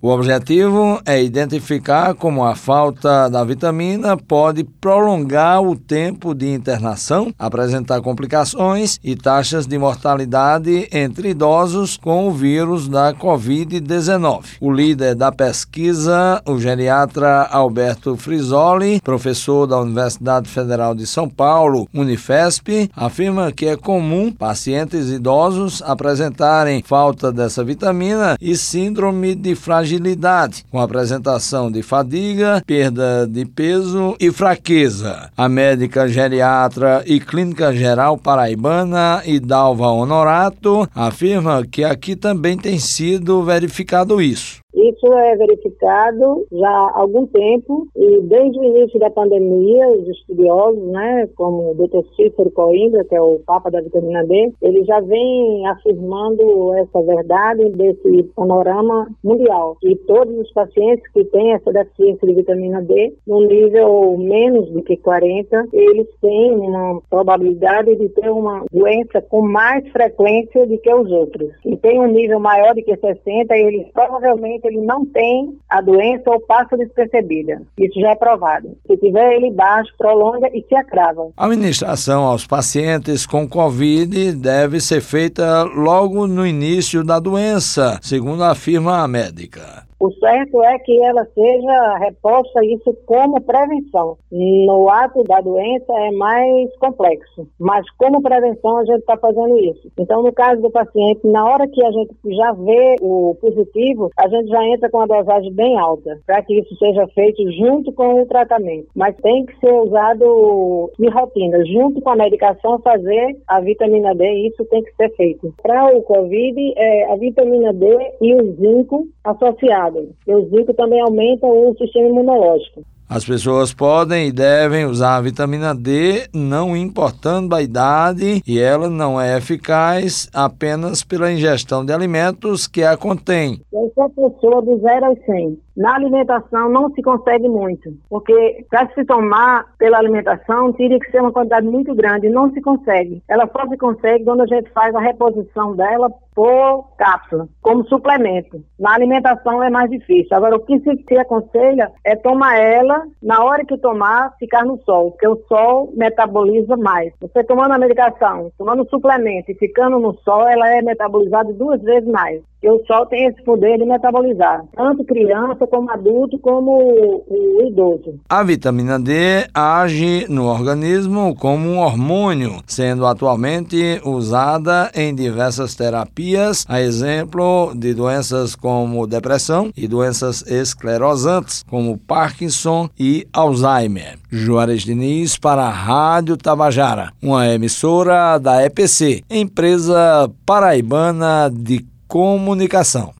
O objetivo é identificar como a falta da vitamina pode prolongar o tempo de internação, apresentar complicações e taxas de mortalidade entre idosos com o vírus da Covid-19. O líder da pesquisa, o geriatra Alberto Frisoli, professor da Universidade Federal de São Paulo, Unifesp, afirma que é comum pacientes idosos apresentarem falta dessa vitamina e síndrome de fragilidade fragilidade, com apresentação de fadiga, perda de peso e fraqueza. A médica geriatra e clínica geral paraibana Idalva Honorato afirma que aqui também tem sido verificado isso. Isso é verificado já há algum tempo e desde o início da pandemia, os estudiosos, né, como o Dr. Cícero Coimbra, que é o Papa da vitamina D, ele já vem afirmando essa verdade desse panorama mundial. E todos os pacientes que têm essa deficiência de vitamina D, no nível menos do que 40, eles têm uma probabilidade de ter uma doença com mais frequência do que os outros. E tem um nível maior do que 60, eles provavelmente ele não tem a doença ou passa despercebida. Isso já é provado. Se tiver ele baixo, prolonga e se agrava. A administração aos pacientes com Covid deve ser feita logo no início da doença, segundo afirma a médica. O certo é que ela seja reposta isso como prevenção. No ato da doença é mais complexo, mas como prevenção a gente está fazendo isso. Então, no caso do paciente, na hora que a gente já vê o positivo, a gente já entra com uma dosagem bem alta, para que isso seja feito junto com o tratamento. Mas tem que ser usado de rotina, junto com a medicação, fazer a vitamina D, isso tem que ser feito. Para o COVID, é a vitamina D e o zinco associados e o zinco também aumenta o sistema imunológico. As pessoas podem e devem usar a vitamina D, não importando a idade, e ela não é eficaz apenas pela ingestão de alimentos que a contém. Essa pessoa do 0 aos 100 na alimentação não se consegue muito, porque para se tomar pela alimentação teria que ser uma quantidade muito grande, não se consegue. Ela só se consegue quando a gente faz a reposição dela por cápsula, como suplemento. Na alimentação é mais difícil. Agora, o que se, se aconselha é tomar ela, na hora que tomar, ficar no sol, porque o sol metaboliza mais. Você tomando a medicação, tomando suplemento e ficando no sol, ela é metabolizada duas vezes mais. E o sol tem esse poder de metabolizar, tanto criança como adulto, como o idoso. A vitamina D age no organismo como um hormônio, sendo atualmente usada em diversas terapias, a exemplo de doenças como depressão e doenças esclerosantes, como Parkinson e Alzheimer. Juarez Diniz para a Rádio Tabajara, uma emissora da EPC, empresa paraibana de comunicação.